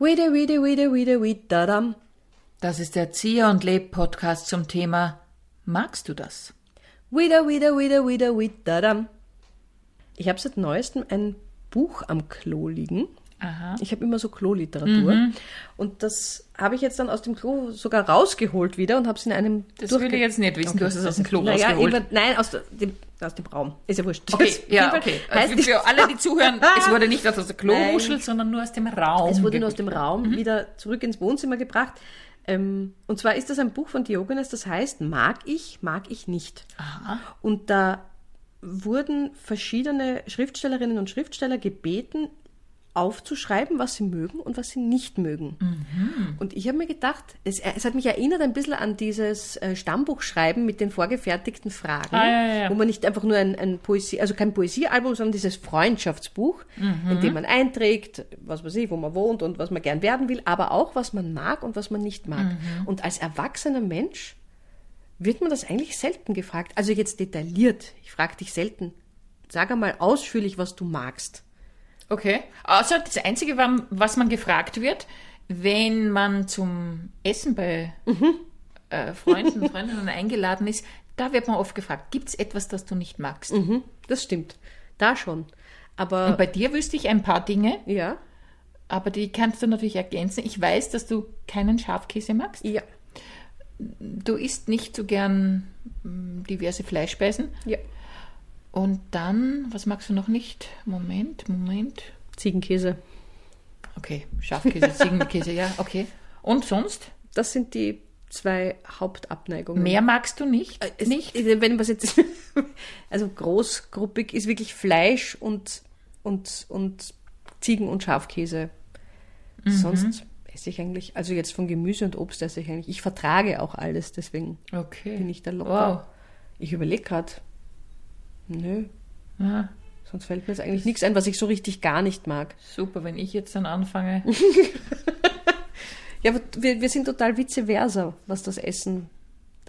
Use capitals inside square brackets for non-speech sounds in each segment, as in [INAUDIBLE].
Wide, wide, wide, wide, wide, dadam. Das ist der Zieh und Leb Podcast zum Thema Magst du das? Wide, wide, wide, wide, wide, dadam. Ich habe seit neuestem ein Buch am Klo liegen. Aha. Ich habe immer so Kloliteratur. Und das habe ich jetzt dann aus dem Klo sogar rausgeholt wieder und habe es in einem Das will ich jetzt nicht wissen, du hast es aus dem Klo naja, rausgeholt. eben- Nein, aus dem, aus dem Raum. Ist ja wurscht. Okay, ja, Fall okay. Also für alle, die zuhören, [LAUGHS] es wurde nicht aus der. Klomuschel, sondern nur aus dem Raum. Es wurde nur aus dem. Raum wieder zurück ins Wohnzimmer gebracht. Ähm, und zwar ist das ein Buch von Diogenes, das heißt Mag ich, mag ich nicht. Aha. Und da wurden verschiedene Schriftstellerinnen und Schriftsteller gebeten, aufzuschreiben, was sie mögen und was sie nicht mögen. Mhm. Und ich habe mir gedacht, es, es hat mich erinnert ein bisschen an dieses äh, Stammbuchschreiben mit den vorgefertigten Fragen, Ah, ja, ja, ja. wo man nicht einfach nur ein, ein Poesie, also kein Poesiealbum, sondern dieses Freundschaftsbuch, Mhm. in dem man einträgt, was weiß ich, wo man wohnt und was man gern werden will, aber auch, was man mag und was man nicht mag. Mhm. Und als erwachsener Mensch wird man das eigentlich selten gefragt. Also jetzt detailliert. Ich frage dich selten. Sag einmal ausführlich, was du magst. Okay. Also das Einzige, was man gefragt wird, wenn man zum Essen bei Mhm. äh, Freunden und [LAUGHS] Freundinnen eingeladen ist, da wird man oft gefragt, gibt es etwas, das du nicht magst? Mhm, das stimmt. Da schon. Aber Und bei dir wüsste ich ein paar Dinge, ja, aber die kannst du natürlich ergänzen. Ich weiß, dass du keinen Schafkäse magst. ja, Du isst nicht so gern mm, diverse Fleischspeisen. ja. Und dann, was magst du noch nicht? Moment, Moment. Ziegenkäse. Okay, Schafkäse, [LAUGHS] Ziegenkäse, ja, okay. Und sonst? Das sind die zwei Hauptabneigungen. Mehr magst du nicht? Äh, Es, nicht? Wenn was jetzt, [LAUGHS] also großgruppig ist wirklich Fleisch und, und, und Ziegen- und Schafkäse. Mhm. Sonst esse ich eigentlich, also jetzt von Gemüse und Obst esse ich eigentlich, ich vertrage auch alles, deswegen Okay. bin ich da locker. Wow. Ich überlege gerade, nö, Ja, sonst fällt mir jetzt eigentlich nichts ein, was ich so richtig gar nicht mag. super, wenn ich jetzt dann anfange. [LAUGHS] [LAUGHS] Ja, aber wir, wir sind total vice versa, was das Essen.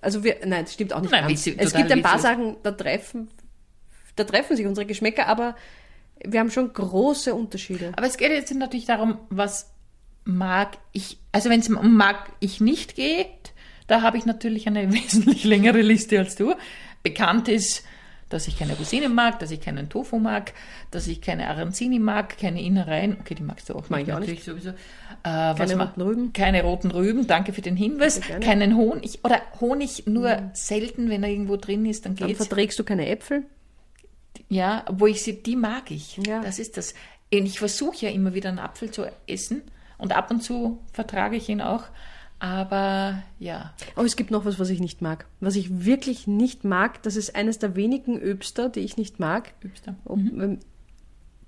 Also wir, nein, das stimmt auch nicht Nein, ganz. vice- Es gibt ein paar vice. Sachen, da treffen, da treffen sich unsere Geschmäcker, aber wir haben schon große Unterschiede. Aber es geht jetzt natürlich darum, was mag ich, also wenn es um mag ich nicht geht, da habe ich natürlich eine [LAUGHS] wesentlich längere Liste als du. Bekannt ist, dass ich keine Rosinen mag, dass ich keinen Tofu mag, dass ich keine Arancini mag, keine Innereien. Okay, die magst du auch Mag ich auch natürlich sowieso. Äh, was Keine roten Rüben. Keine roten Rüben, danke für den Hinweis. Mhm. Keinen Honig oder Honig nur selten, wenn er irgendwo drin ist, dann Dann geht's. verträgst du keine Äpfel? Ja, wo ich sie, die mag ich. Ja. Das ist das. Und ich versuche ja immer wieder einen Apfel zu essen und ab und zu vertrage ich ihn auch. Aber ja, Oh, es gibt noch was, was ich nicht mag. Was ich wirklich nicht mag, das ist eines der wenigen Öbster, die ich nicht mag. Übster. Ob, ähm,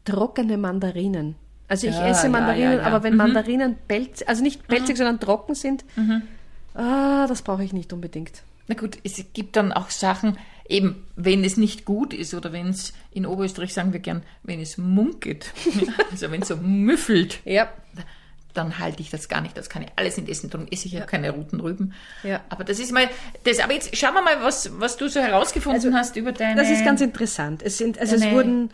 trockene Mandarinen. Also ich Ja, esse Mandarinen, ja, ja. aber wenn Mhm. Mandarinen pelzig, also nicht pelzig, sondern trocken sind, ah, das brauche ich nicht unbedingt. na gut, es gibt dann auch Sachen, eben, wenn es nicht gut ist oder wenn es, in Oberösterreich sagen wir gern, wenn es munkelt, [LAUGHS] also wenn es so müffelt, Ja. Dann halte ich das gar nicht. Das kann ich alles nicht essen. Darum esse ich ja, keine roten Rüben. Ja. Aber das ist mal, das, aber jetzt schauen wir mal, was, was du so herausgefunden hast über deine. Das ist ganz interessant. Es sind, also es Deine- wurden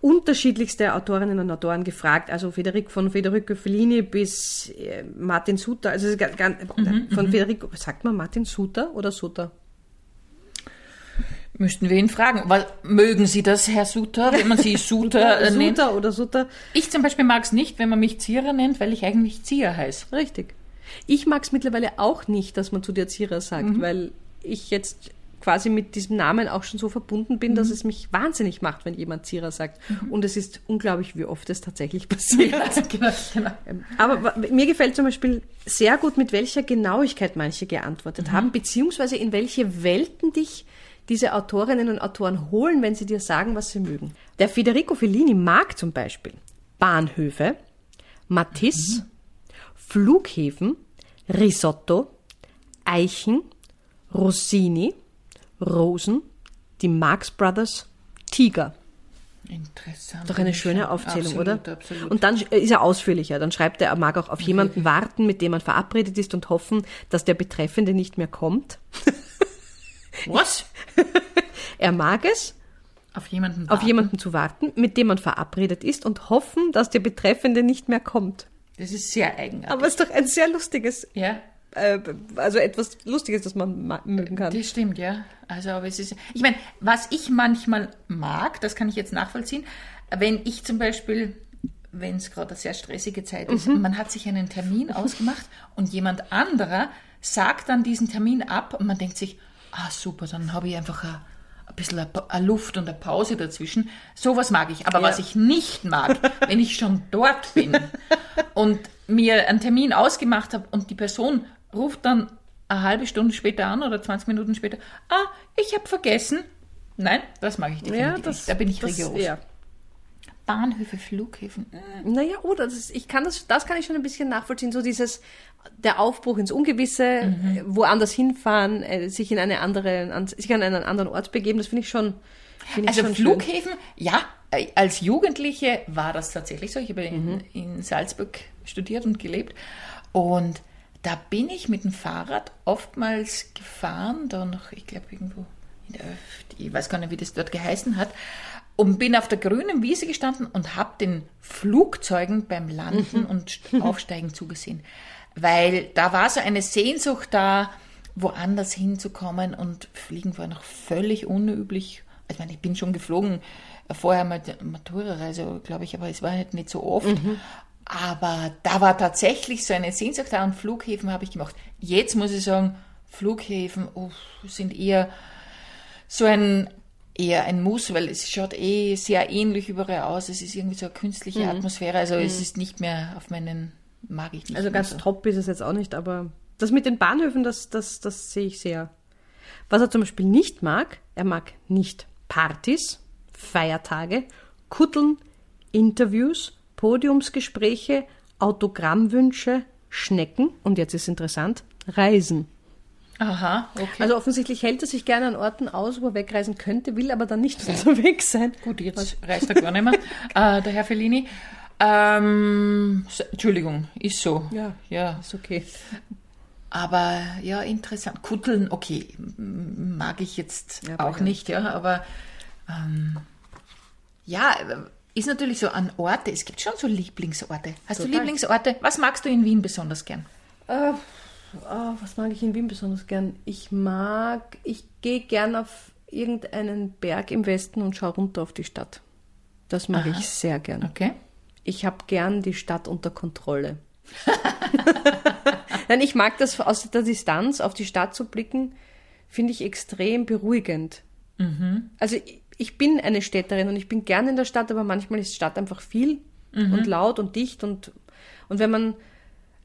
unterschiedlichste Autorinnen und Autoren gefragt, also Federico, von Federico Fellini bis äh, Martin Suter, also es ist ga- ga- Mhm, von Federico, sagt man Martin Suter oder Suter? Müssten wir ihn fragen. Was, mögen Sie das, Herr Suter, wenn man Sie [LAUGHS] Suter äh, nennt? Suter oder Suter, Ich zum Beispiel mag es nicht, wenn man mich Zierer nennt, weil ich eigentlich Zieher heiße. richtig. Ich mag es mittlerweile auch nicht, dass man zu dir Zierer sagt, Mhm. weil ich jetzt quasi mit diesem Namen auch schon so verbunden bin, Mhm. dass es mich wahnsinnig macht, wenn jemand Zierer sagt. Und es ist unglaublich, wie oft es tatsächlich [LAUGHS] passiert. genau, genau. Ähm, Aber mir gefällt zum Beispiel sehr gut, mit welcher Genauigkeit manche geantwortet haben, beziehungsweise in welche Welten dich diese Autorinnen und Autoren holen, wenn sie dir sagen, was sie mögen. Der Federico Fellini mag zum Beispiel Bahnhöfe, Matisse, Flughäfen, Risotto, Eichen, Rossini, Rosen, die Marx Brothers, Tiger. Interessant. Doch eine schöne Aufzählung, absolut, oder? Absolut. Und dann ist er ausführlicher. Dann schreibt er, er mag auch auf jemanden warten, mit dem man verabredet ist und hoffen, dass der Betreffende nicht mehr kommt. [LAUGHS] Was? [LAUGHS] Er mag es, Auf jemanden auf jemanden zu warten, mit dem man verabredet ist und hoffen, dass der Betreffende nicht mehr kommt. Das ist sehr eigenartig. Aber es ist doch ein sehr lustiges, ja, äh, also etwas Lustiges, das man ma- mögen kann. das stimmt, ja. Also, aber es ist, ich meine, was ich manchmal mag, das kann ich jetzt nachvollziehen, wenn ich zum Beispiel, wenn es gerade eine sehr stressige Zeit ist, Mhm. man hat sich einen Termin ausgemacht und jemand anderer sagt dann diesen Termin ab und man denkt sich, ah super, dann habe ich einfach ein, ein bisschen eine, Luft und eine Pause dazwischen. Sowas mag ich. Aber Ja. was ich nicht mag, [LAUGHS] wenn ich schon dort bin und mir einen Termin ausgemacht habe und die Person ruft dann eine halbe Stunde später an oder 20 Minuten später, ah, ich habe vergessen. Nein, das mag ich definitiv nicht. Da bin ich das, rigoros. Ja. Bahnhöfe, Flughäfen. äh, Naja, oder das ist, ich kann das, das kann ich schon ein bisschen nachvollziehen, so dieses, der Aufbruch ins Ungewisse, Mhm. woanders hinfahren, äh, sich in eine andere, an, sich an einen anderen Ort begeben, das finde ich schon, finde ich Also schon schön. Flughäfen, ja, äh, als Jugendliche war das tatsächlich so. Ich habe Mhm. in, in Salzburg studiert und gelebt. Und da bin ich mit dem Fahrrad oftmals gefahren, da noch, ich glaube, irgendwo in der, ich weiß gar nicht, wie das dort geheißen hat, und bin auf der grünen Wiese gestanden und habe den Flugzeugen beim Landen und St- Aufsteigen zugesehen. Weil da war so eine Sehnsucht da, woanders hinzukommen und Fliegen war noch völlig unüblich. Also ich meine, ich bin schon geflogen, äh, vorher mal die Matura-Reise, glaube ich, aber es war halt nicht so oft. Aber da war tatsächlich so eine Sehnsucht da und Flughäfen habe ich gemacht. Jetzt muss ich sagen, Flughäfen uff, sind eher so ein eher ein Muss, weil es schaut eh sehr ähnlich überall aus. Es ist irgendwie so eine künstliche Mhm. Atmosphäre. Also es ist nicht mehr auf meinen, mag ich nicht. Also ganz so. top ist es jetzt auch nicht, aber das mit den Bahnhöfen, das, das, das sehe ich sehr. Was er zum Beispiel nicht mag, er mag nicht Partys, Feiertage, Kutteln, Interviews, Podiumsgespräche, Autogrammwünsche, Schnecken und jetzt ist interessant, Reisen. Aha, okay. Also offensichtlich hält er sich gerne an Orten aus, wo er wegreisen könnte, will aber dann nicht [LAUGHS] unterwegs sein. Gut, jetzt reist er gar nicht mehr, [LAUGHS] äh, der Herr Fellini. Ähm, Entschuldigung, ist so. Ja. ja. Ist okay. Aber ja, interessant. Kutteln, okay, mag ich jetzt Ja, auch nicht, ja, aber ähm, ja, ist natürlich so an Orte. Es gibt schon so Lieblingsorte. Hast du Total. Lieblingsorte? Was magst du in Wien besonders gern? Äh, ah, was mag ich in Wien besonders gern? Ich mag, ich gehe gern auf irgendeinen Berg im Westen und schaue runter auf die Stadt. Das mag ich sehr gern. Okay. Ich habe gern die Stadt unter Kontrolle. [LAUGHS] Nein, ich mag das aus der Distanz auf die Stadt zu blicken, finde ich extrem beruhigend. Also ich, ich bin eine Städterin und ich bin gern in der Stadt, aber manchmal ist Stadt einfach viel und laut und dicht und, und wenn man,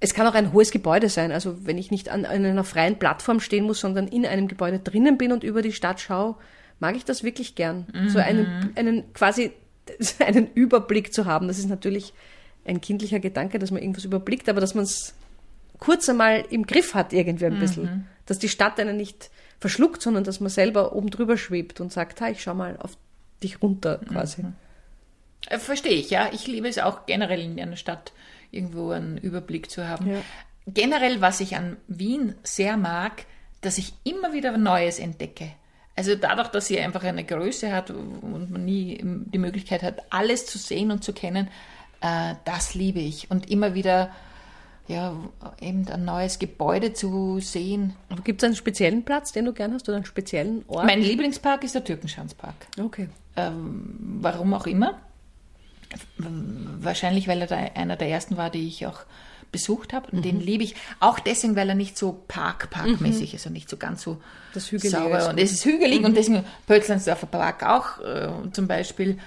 es kann auch ein hohes Gebäude sein, also wenn ich nicht an, an einer freien Plattform stehen muss, sondern in einem Gebäude drinnen bin und über die Stadt schaue, mag ich das wirklich gern. So einen, einen quasi [LAUGHS] einen Überblick zu haben. Das ist natürlich ein kindlicher Gedanke, dass man irgendwas überblickt, aber dass man es kurz einmal im Griff hat irgendwie ein bisschen. Dass die Stadt einen nicht verschluckt, sondern dass man selber oben drüber schwebt und sagt, ha, ich schau mal auf dich runter quasi. Äh, Verstehe ich, ja. Ich liebe es auch generell in einer Stadt irgendwo einen Überblick zu haben. Ja. Generell, was ich an Wien sehr mag, dass ich immer wieder Neues entdecke. Also dadurch, dass sie einfach eine Größe hat und man nie die Möglichkeit hat, alles zu sehen und zu kennen, äh, das liebe ich. Und immer wieder ja, eben ein neues Gebäude zu sehen. Gibt es einen speziellen Platz, den du gern hast oder einen speziellen Ort? Mein Lieblingspark ist der Türkenschanzpark. okay. Ähm, warum auch immer. Wahrscheinlich, weil er da einer der ersten war, die ich auch besucht habe. Und Mhm. den liebe ich auch deswegen, weil er nicht so park-parkmäßig ist und nicht so ganz so Das Hügelige sauber. ist Und es ist hügelig Mhm. und deswegen Pölzlandsdorfer Park auch äh, zum Beispiel.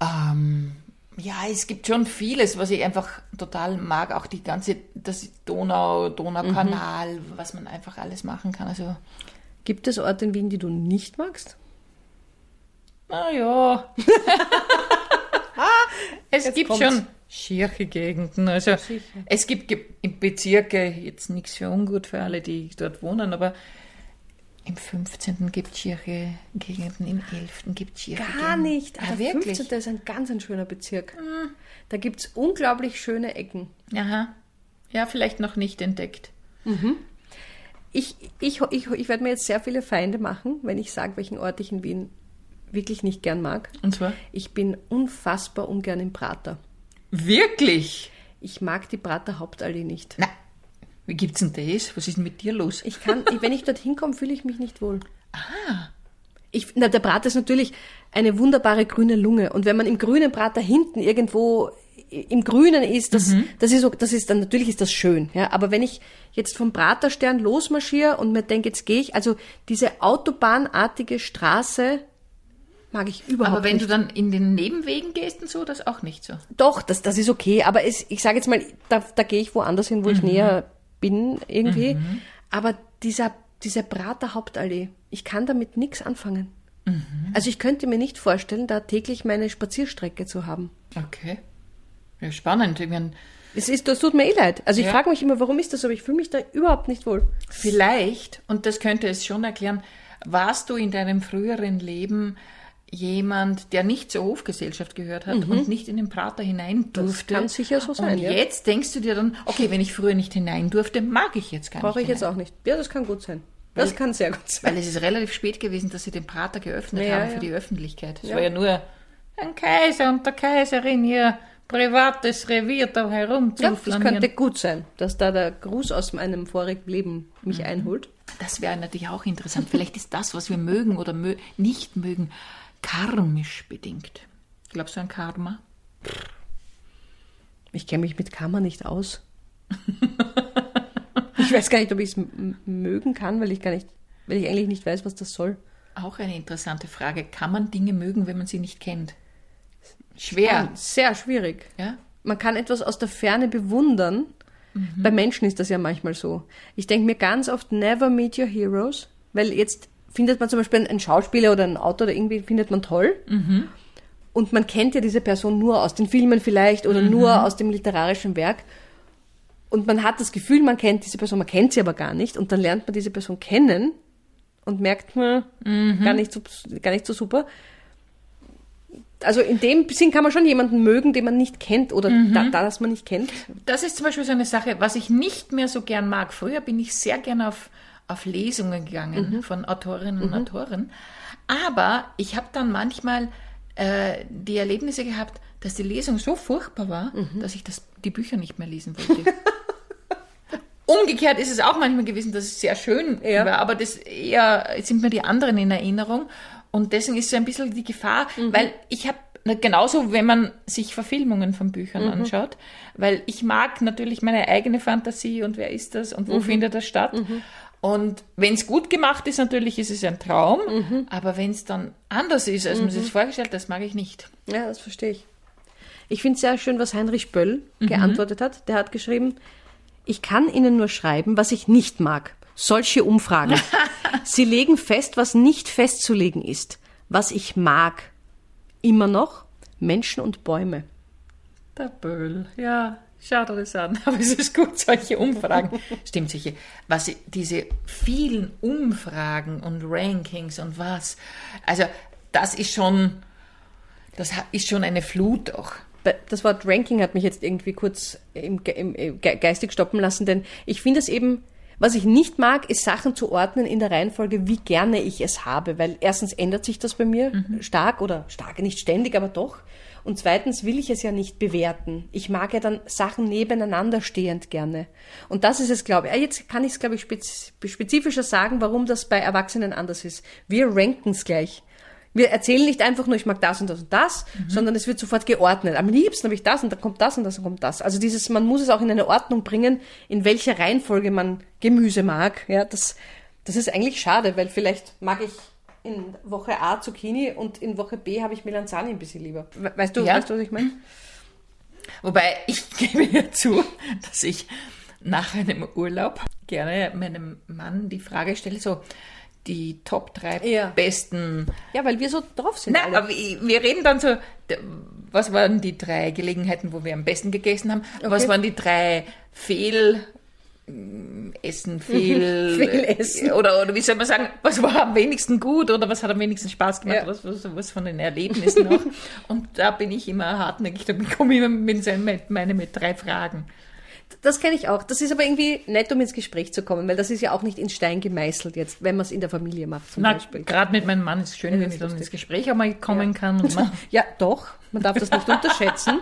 Ähm, ja, es gibt schon vieles, was ich einfach total mag. Auch die ganze, das Donau, Donaukanal, Mhm. was man einfach alles machen kann. Also, Gibt es Orte in Wien, die du nicht magst? naja. [LAUGHS] es Jetzt gibt kommt's. schon schierche Gegenden. Also Sicher. es gibt Ge- im Bezirke, jetzt nichts für ungut für alle, die dort wohnen, aber im 15. gibt es schierche Gegenden, im 11. gibt es schierche Gar nicht. Ah, der wirklich? 15. ist ein ganz ein schöner Bezirk. Da gibt es unglaublich schöne Ecken. Aha. Ja, vielleicht noch nicht entdeckt. Ich, ich, ich, ich werde mir jetzt sehr viele Feinde machen, wenn ich sage, welchen Ort ich in Wien wirklich nicht gern mag. Und zwar? Ich bin unfassbar ungern im Prater. Wirklich? Ich mag die Prater Hauptallee nicht. Na, wie gibt's denn das? Was ist denn mit dir los? Ich kann, wenn ich dorthin komme, fühle ich mich nicht wohl. Ich, na, der Prater ist natürlich eine wunderbare grüne Lunge. Und wenn man im grünen Prater hinten irgendwo im Grünen ist, das, das ist, so- das ist dann, natürlich ist das schön, ja. Aber wenn ich jetzt vom Praterstern losmarschiere und mir denke, jetzt gehe ich, also diese autobahnartige Straße mag ich überhaupt Aber wenn nicht. du dann in den Nebenwegen gehst und so, das auch nicht so. Doch, das, das ist okay, aber es, ich sage jetzt mal, da, da gehe ich woanders hin, wo ich näher bin irgendwie. Aber dieser, diese Prater Hauptallee, ich kann damit nichts anfangen. Also ich könnte mir nicht vorstellen, da täglich meine Spazierstrecke zu haben. Okay. Ja, spannend. Ich meine, Es ist, das tut mir eh leid. Also ich Ja. frage mich immer, warum ist das so, aber ich fühle mich da überhaupt nicht wohl. vielleicht, und das könnte es schon erklären, warst du in deinem früheren Leben jemand, der nicht zur Hofgesellschaft gehört hat und nicht in den Prater hinein durfte. kann sicher so sein, Und ja. jetzt denkst du dir dann, okay, wenn ich früher nicht hinein durfte, mag ich jetzt gar Brauche ich nicht jetzt auch nicht. Ja, das kann gut sein. Das kann sehr gut sein. Weil es ist relativ spät gewesen, dass sie den Prater geöffnet Ja, haben für ja. die Öffentlichkeit. Es Ja. war ja nur ein Kaiser und der Kaiserin ihr privates Revier da Ja, das herumzuflanieren. könnte gut sein, dass da der Gruß aus meinem vorigen Leben mich einholt. Das wäre natürlich auch interessant. Vielleicht ist das, was wir mögen oder mö nicht mögen, karmisch bedingt. Glaubst du an Karma? Ich kenne mich mit Karma nicht aus. [LAUGHS] ich weiß gar nicht, ob ich es mögen kann, weil ich gar nicht, weil ich eigentlich nicht weiß, was das soll. Auch eine interessante Frage. Kann man Dinge mögen, wenn man sie nicht kennt? Schwer. Sehr schwierig. Ja? Man kann etwas aus der Ferne bewundern. Bei Menschen ist das ja manchmal so. Ich denke mir ganz oft, never meet your heroes, weil jetzt findet man zum Beispiel einen Schauspieler oder einen Autor oder irgendwie findet man toll. Und man kennt ja diese Person nur aus den Filmen vielleicht oder nur aus dem literarischen Werk. Und man hat das Gefühl, man kennt diese Person, man kennt sie aber gar nicht. Und dann lernt man diese Person kennen und merkt man, gar, nicht so, gar nicht so super. Also in dem Sinn kann man schon jemanden mögen, den man nicht kennt oder da, da, das man nicht kennt. Das ist zum Beispiel so eine Sache, was ich nicht mehr so gern mag. Früher bin ich sehr gern auf, auf Lesungen gegangen von Autorinnen und Autoren. Aber ich habe dann manchmal äh, die Erlebnisse gehabt, dass die Lesung so furchtbar war, dass ich das, die Bücher nicht mehr lesen wollte. [LAUGHS] Umgekehrt ist es auch manchmal gewesen, dass es sehr schön Ja. war, aber das eher sind mir die anderen in Erinnerung. Und deswegen ist so ein bisschen die Gefahr, weil ich habe genauso, wenn man sich Verfilmungen von Büchern anschaut, weil ich mag natürlich meine eigene Fantasie und wer ist das und wo findet das statt. Und wenn es gut gemacht ist, natürlich ist es ein Traum, aber wenn es dann anders ist, als man sich das vorgestellt hat, das mag ich nicht. Ja, das verstehe ich. Ich finde es sehr schön, was Heinrich Böll geantwortet hat. Der hat geschrieben, ich kann Ihnen nur schreiben, was ich nicht mag. Solche Umfragen. [LAUGHS] Sie legen fest, was nicht festzulegen ist. Was ich mag. Immer noch Menschen und Bäume. Der Böll, ja, schau dir das an. [LAUGHS] Aber es ist gut, solche Umfragen. Stimmt sicher. Was diese vielen Umfragen und Rankings und was. Also, das ist schon, das ist schon eine Flut. Bei- Das Wort Ranking hat mich jetzt irgendwie kurz im, im, im Ge- geistig stoppen lassen, denn ich finde es eben, was ich nicht mag, ist Sachen zu ordnen in der Reihenfolge, wie gerne ich es habe, weil erstens ändert sich das bei mir stark oder stark, nicht ständig, aber doch. Und zweitens will ich es ja nicht bewerten. Ich mag ja dann Sachen nebeneinander stehend gerne. Und das ist es, glaube ich. Ah, Jetzt kann ich es, glaube ich, spez spezifischer sagen, warum das bei Erwachsenen anders ist. Wir ranken es gleich. Wir erzählen nicht einfach nur, ich mag das und das und das, sondern es wird sofort geordnet. Am liebsten habe ich das und dann kommt das und das und kommt das. Also dieses, man muss es auch in eine Ordnung bringen, in welcher Reihenfolge man Gemüse mag. Ja, das, das ist eigentlich schade, weil vielleicht mag ich in Woche A Zucchini und in Woche B habe ich Melanzani ein bisschen lieber. We- Weißt du, Ja. weißt du, was ich meine? Wobei ich [LAUGHS] gebe ja zu, dass ich nach einem Urlaub gerne meinem Mann die Frage stelle, so die Top drei Ja. besten Ja, weil wir so drauf sind. Na, alle. aber wir reden dann so, was waren die drei Gelegenheiten, wo wir am besten gegessen haben? Was Okay. waren die drei Fehl... mm, Essen, [LAUGHS] Fehl... Fehlessen. Oder, oder wie soll man sagen, was war am wenigsten gut oder was hat am wenigsten Spaß gemacht? Ja. Was, was, was von den Erlebnissen noch? [LAUGHS] Und da bin ich immer hartnäckig, da komme ich immer mit meine mit drei Fragen. Das kenne ich auch. Das ist aber irgendwie nett, um ins Gespräch zu kommen, weil das ist ja auch nicht in Stein gemeißelt jetzt, wenn man es in der Familie macht zum Na, Beispiel. gerade mit meinem Mann ist es schön, Ja, wenn ich dann ins Gespräch einmal kommen kann. Und man, [LAUGHS] Ja, doch. Man darf das nicht unterschätzen.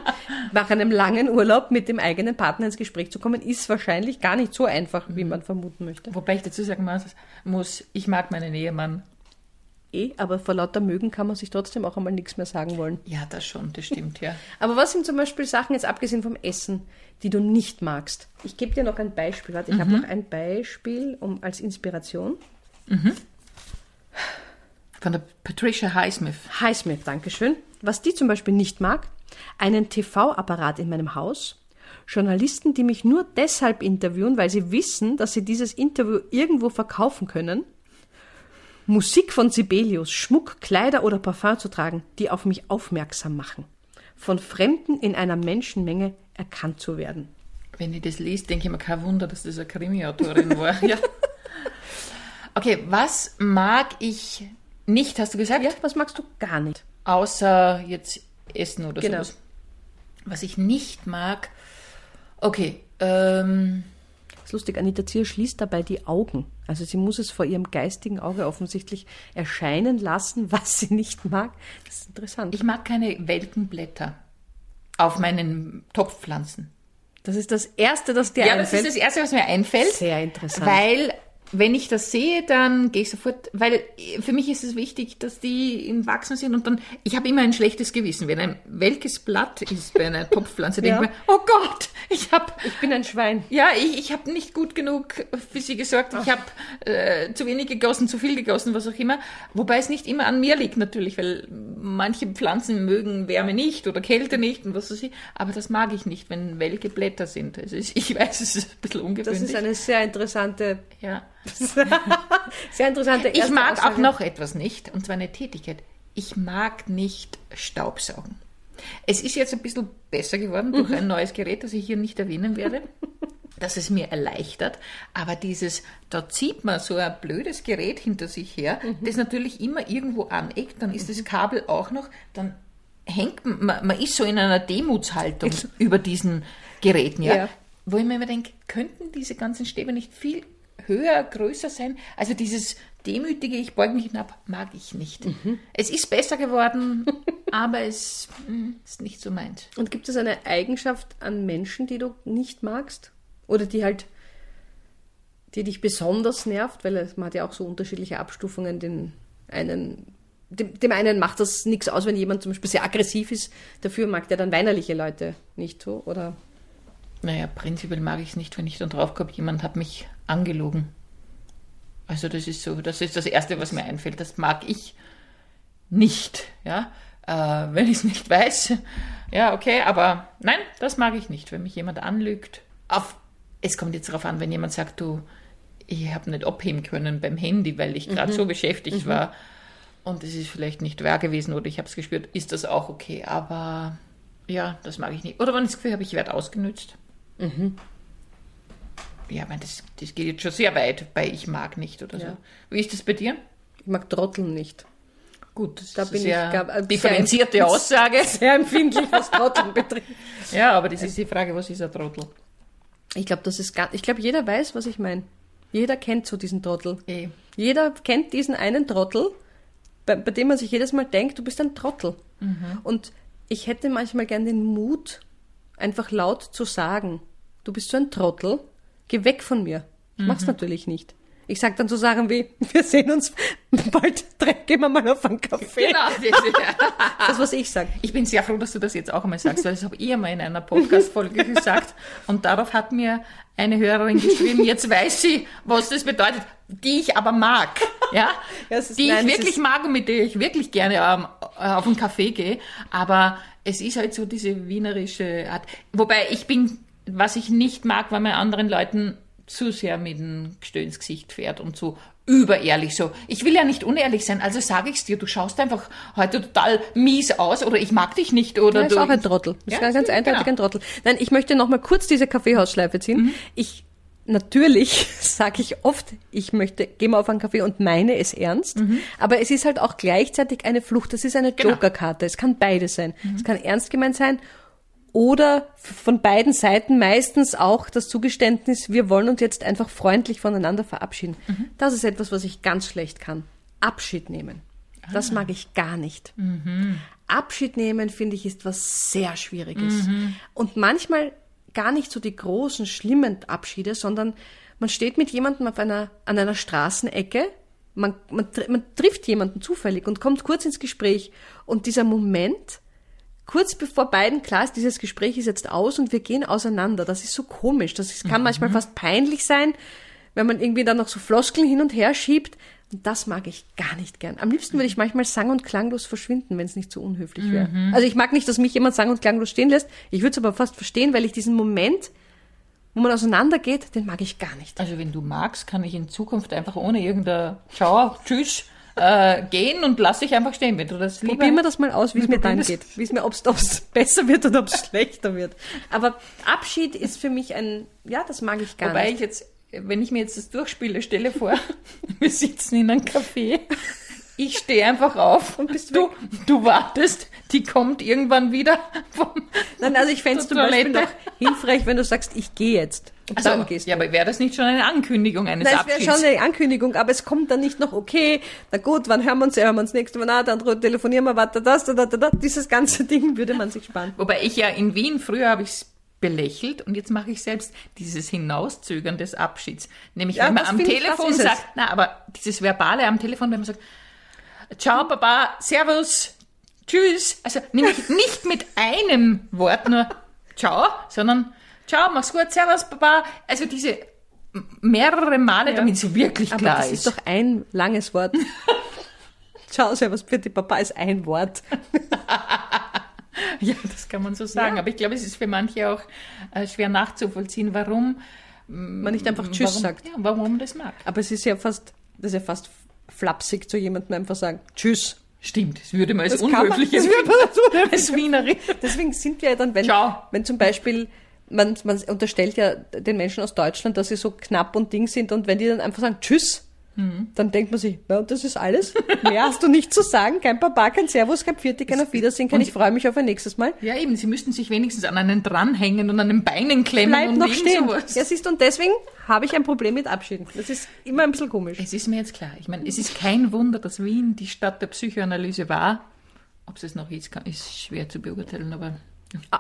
Nach einem langen Urlaub mit dem eigenen Partner ins Gespräch zu kommen, ist wahrscheinlich gar nicht so einfach, wie man vermuten möchte. wobei ich dazu sagen muss, ich mag meinen Ehemann. Eh, aber vor lauter Mögen kann man sich trotzdem auch einmal nichts mehr sagen wollen. Ja, das schon, das stimmt, ja. [LAUGHS] Aber was sind zum Beispiel Sachen, jetzt abgesehen vom Essen, die du nicht magst? Ich gebe dir noch ein Beispiel. Warte, ich habe noch ein Beispiel um, als Inspiration. Von der Patricia Highsmith. Highsmith, Dankeschön. Was die zum Beispiel nicht mag, einen TV-Apparat in meinem Haus, Journalisten, die mich nur deshalb interviewen, weil sie wissen, dass sie dieses Interview irgendwo verkaufen können, Musik von Sibelius, Schmuck, Kleider oder Parfum zu tragen, die auf mich aufmerksam machen, von Fremden in einer Menschenmenge erkannt zu werden. Wenn ich das lese, denke ich mir, kein Wunder, dass das eine Krimi-Autorin war. [LAUGHS] Ja. Okay, was mag ich nicht, hast du gesagt? Ja, was magst du gar nicht? Außer jetzt Essen oder Genau. sowas. Was ich nicht mag, okay, ähm, Das ist lustig, Anita Zier schließt dabei die Augen. Also sie muss es vor ihrem geistigen Auge offensichtlich erscheinen lassen, [LAUGHS] was sie nicht mag. Das ist interessant. ich mag keine welken Blätter auf meinen Topfpflanzen. das ist das Erste, das dir Ja, das einfällt. ist das Erste, was mir einfällt. Sehr interessant. Weil, wenn ich das sehe, dann gehe ich sofort, weil für mich ist es wichtig, dass die im Wachsen sind und dann, ich habe immer ein schlechtes Gewissen. Wenn ein welkes Blatt ist bei einer Topfpflanze, [LAUGHS] denke Ja. ich mir, oh Gott, ich habe ich bin ein Schwein. ja, ich, ich habe nicht gut genug für sie gesorgt. Ich habe äh, zu wenig gegossen, zu viel gegossen, was auch immer. Wobei es nicht immer an mir liegt natürlich, weil manche Pflanzen mögen Wärme nicht oder Kälte nicht und was weiß ich. Aber das mag ich nicht, wenn welke Blätter sind. Also ich, weiß, es ist ein bisschen Das ungewöhnlich. ist eine sehr interessante, ja. [LAUGHS] sehr interessante Ich mag Aussage. auch noch etwas nicht, und zwar eine Tätigkeit. Ich mag nicht Staubsaugen. Es ist jetzt ein bisschen besser geworden durch Mhm. ein neues Gerät, das ich hier nicht erwähnen werde, [LAUGHS] dass es mir erleichtert. Aber dieses, da zieht man so ein blödes Gerät hinter sich her, Mhm. das natürlich immer irgendwo aneckt, dann ist das Kabel auch noch, dann hängt man, man ist so in einer Demutshaltung [LAUGHS] über diesen Geräten, ja. Ja. Wo ich mir immer denke, könnten diese ganzen Stäbe nicht viel höher, größer sein? Also dieses demütige, ich beuge mich hinab, mag ich nicht. Mhm. Es ist besser geworden, [LAUGHS] aber es mm, ist nicht so meins. Und gibt es eine Eigenschaft an Menschen, die du nicht magst? Oder die halt, die dich besonders nervt? Weil man hat ja auch so unterschiedliche Abstufungen. Den einen, dem, dem einen macht das nichts aus, wenn jemand zum Beispiel sehr aggressiv ist. Dafür mag der dann weinerliche Leute nicht so. Oder Naja, prinzipiell mag ich es nicht, wenn ich dann draufkomme, jemand hat mich angelogen. Also das ist so, das ist das Erste, was mir einfällt. Das mag ich nicht, ja. Äh, wenn ich es nicht weiß, ja, okay, aber nein, das mag ich nicht, wenn mich jemand anlügt. Auf, es kommt jetzt darauf an, wenn jemand sagt, du, ich habe nicht abheben können beim Handy, weil ich gerade so beschäftigt war und es ist vielleicht nicht wahr gewesen oder ich habe es gespürt, ist das auch okay. Aber ja, das mag ich nicht. Oder wenn ich das Gefühl habe, ich werde ausgenützt. Ja, ich meine, das, das geht jetzt schon sehr weit bei ich mag nicht oder so. Ja. Wie ist das bei dir? ich mag Trotteln nicht. Gut, Da bin ich, glaub, äh, differenzierte sehr- Aussage. [LAUGHS] Sehr empfindlich, was Trotteln [LAUGHS] betrifft. Ja, aber das ist die Frage, was ist ein Trottel? Ich glaube, das ist gar, ich glaube, jeder weiß, was ich meine. Jeder kennt so diesen Trottel. Eh. Jeder kennt diesen einen Trottel, bei, bei dem man sich jedes Mal denkt, du bist ein Trottel. Und ich hätte manchmal gern den Mut, einfach laut zu sagen, du bist so ein Trottel, geh weg von mir. Ich mach's natürlich nicht. Ich sag dann so Sachen wie, [LAUGHS] wir sehen uns bald, gehen wir mal auf einen Kaffee. Genau, das ist, [LAUGHS] Das, was ich sag. Ich bin sehr froh, dass du das jetzt auch einmal sagst, weil das habe ich einmal in einer Podcast-Folge [LAUGHS] gesagt. Und darauf hat mir eine Hörerin geschrieben, jetzt weiß sie, was das bedeutet, die ich aber mag. Ja? Ja, ist- die nein, ich wirklich mag und mit der ich wirklich gerne ähm, auf einen Kaffee gehe. Aber es ist halt so diese wienerische Art. Wobei ich bin, was ich nicht mag, weil man anderen Leuten zu sehr mit dem Gestö ins Gesicht fährt und so überehrlich so. Ich will ja nicht unehrlich sein, also sage ich's dir, du schaust einfach heute total mies aus oder ich mag dich nicht oder Ja, ist du. auch ein Trottel. Das Ja, ist ganz, stimmt, eindeutig genau. ein Trottel. Nein, ich möchte noch mal kurz diese Kaffeehausschleife ziehen. Ich natürlich [LAUGHS] sage ich oft, ich möchte, geh mal auf einen Kaffee und meine es ernst. Aber es ist halt auch gleichzeitig eine Flucht. Das ist eine Genau. Jokerkarte. Es kann beides sein. Es kann ernst gemeint sein oder von beiden Seiten meistens auch das Zugeständnis, wir wollen uns jetzt einfach freundlich voneinander verabschieden. Das ist etwas, was ich ganz schlecht kann. Abschied nehmen. Das mag ich gar nicht. Abschied nehmen, finde ich, ist was sehr Schwieriges. Und manchmal gar nicht so die großen, schlimmen Abschiede, sondern man steht mit jemandem auf einer, an einer Straßenecke, man, man, man trifft jemanden zufällig und kommt kurz ins Gespräch. Und dieser Moment, kurz bevor beiden klar ist, dieses Gespräch ist jetzt aus und wir gehen auseinander, das ist so komisch. Das ist, kann manchmal fast peinlich sein, wenn man irgendwie dann noch so Floskeln hin und her schiebt. Und das mag ich gar nicht gern. Am liebsten würde ich manchmal sang- und klanglos verschwinden, wenn es nicht so unhöflich wäre. Also ich mag nicht, dass mich jemand sang- und klanglos stehen lässt. Ich würde es aber fast verstehen, weil ich diesen Moment, wo man auseinandergeht, den mag ich gar nicht. Also wenn du magst, kann ich in Zukunft einfach ohne irgendein Ciao, Tschüss äh, gehen und lass dich einfach stehen, wenn du das lieber... Probieren wir das mal aus, wie es mir dann das. geht. Wie es mir, ob es besser wird oder ob es [LAUGHS] schlechter wird. Aber Abschied ist für mich ein, ja, das mag ich gar Wobei nicht. ich jetzt, wenn ich mir jetzt das durchspiele, stelle vor, [LAUGHS] wir sitzen in einem Café, ich stehe einfach auf und bist du, du wartest, die kommt irgendwann wieder [LAUGHS] vom Nein, also ich fände es zum Beispiel noch Toilette. hilfreich, wenn du sagst, ich gehe jetzt. Und Also, dann gehst ja, aber wäre das nicht schon eine Ankündigung eines Nein, es wäre Abschieds? schon eine Ankündigung, aber es kommt dann nicht noch, okay, na gut, wann hören wir uns, ja, hören wir uns nächste Mal, na, dann telefonieren wir, warte, das, da, da, da, da. Dieses ganze [LAUGHS] Ding würde man sich sparen. Wobei ich ja in Wien, früher habe ich es belächelt und jetzt mache ich selbst dieses Hinauszögern des Abschieds. Nämlich, Ja, wenn man das am ich, Telefon das es. sagt, na, aber dieses Verbale am Telefon, wenn man sagt, Ciao, Baba, Servus, Tschüss. Also nämlich nicht mit einem Wort nur Ciao, sondern Ciao, mach's gut, Servus, Baba. Also diese mehrere Male, damit sie wirklich Aber klar das ist doch ein langes Wort. [LAUGHS] Ciao, servus, bitte, Papa ist ein Wort. Ja, das kann man so sagen. Ja. Aber ich glaube, es ist für manche auch äh, schwer nachzuvollziehen, warum Man nicht einfach Tschüss warum, sagt. Ja, warum man das mag. Aber es ist ja fast, das ist ja fast flapsig zu jemandem einfach sagen, Tschüss. Stimmt, das würde man als Das man- unhöflich das würde man als Wienerin. [LAUGHS] Deswegen sind wir ja dann, wenn, Ciao. wenn zum Beispiel, man, man unterstellt ja den Menschen aus Deutschland, dass sie so knapp und ding sind und wenn die dann einfach sagen Tschüss, Mhm. dann denkt man sich, na, das ist alles. [LAUGHS] Mehr hast du nicht zu sagen, kein Papa, kein Servus, kein Pfiat, kein Auf Wiedersehen, kein Ich freue mich auf ein nächstes Mal. Ja, eben, sie müssten sich wenigstens an einen dranhängen und an den Beinen klemmen Bleib und noch stehen. sowas. Ja, siehst du, und deswegen habe ich ein Problem mit Abschieden. Das ist immer ein bisschen komisch. Es ist mir jetzt klar. Ich meine, es ist kein Wunder, dass Wien die Stadt der Psychoanalyse war. Ob es es noch ist, kann- ist schwer zu beurteilen, aber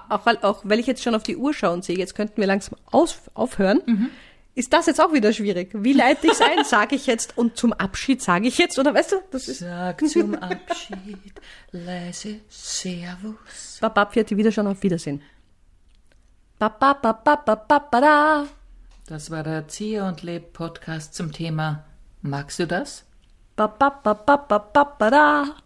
auch, weil- auch weil ich jetzt schon auf die Uhr schaue und sehe, jetzt könnten wir langsam aus, aufhören, Mhm. Ist das jetzt auch wieder schwierig. Wie leite ich es ein? [LAUGHS] Sage ich jetzt und zum Abschied sage ich jetzt? Oder weißt du, das ist Sag [LAUGHS] zum Abschied leise Servus. Baba Pfiati wieder schon auf Wiedersehen. Ba, ba, ba, ba, ba, ba, ba, da. Das war der Erzieher und Leb Podcast zum Thema Magst du das? Ba, ba, ba, ba, ba, ba, ba, da.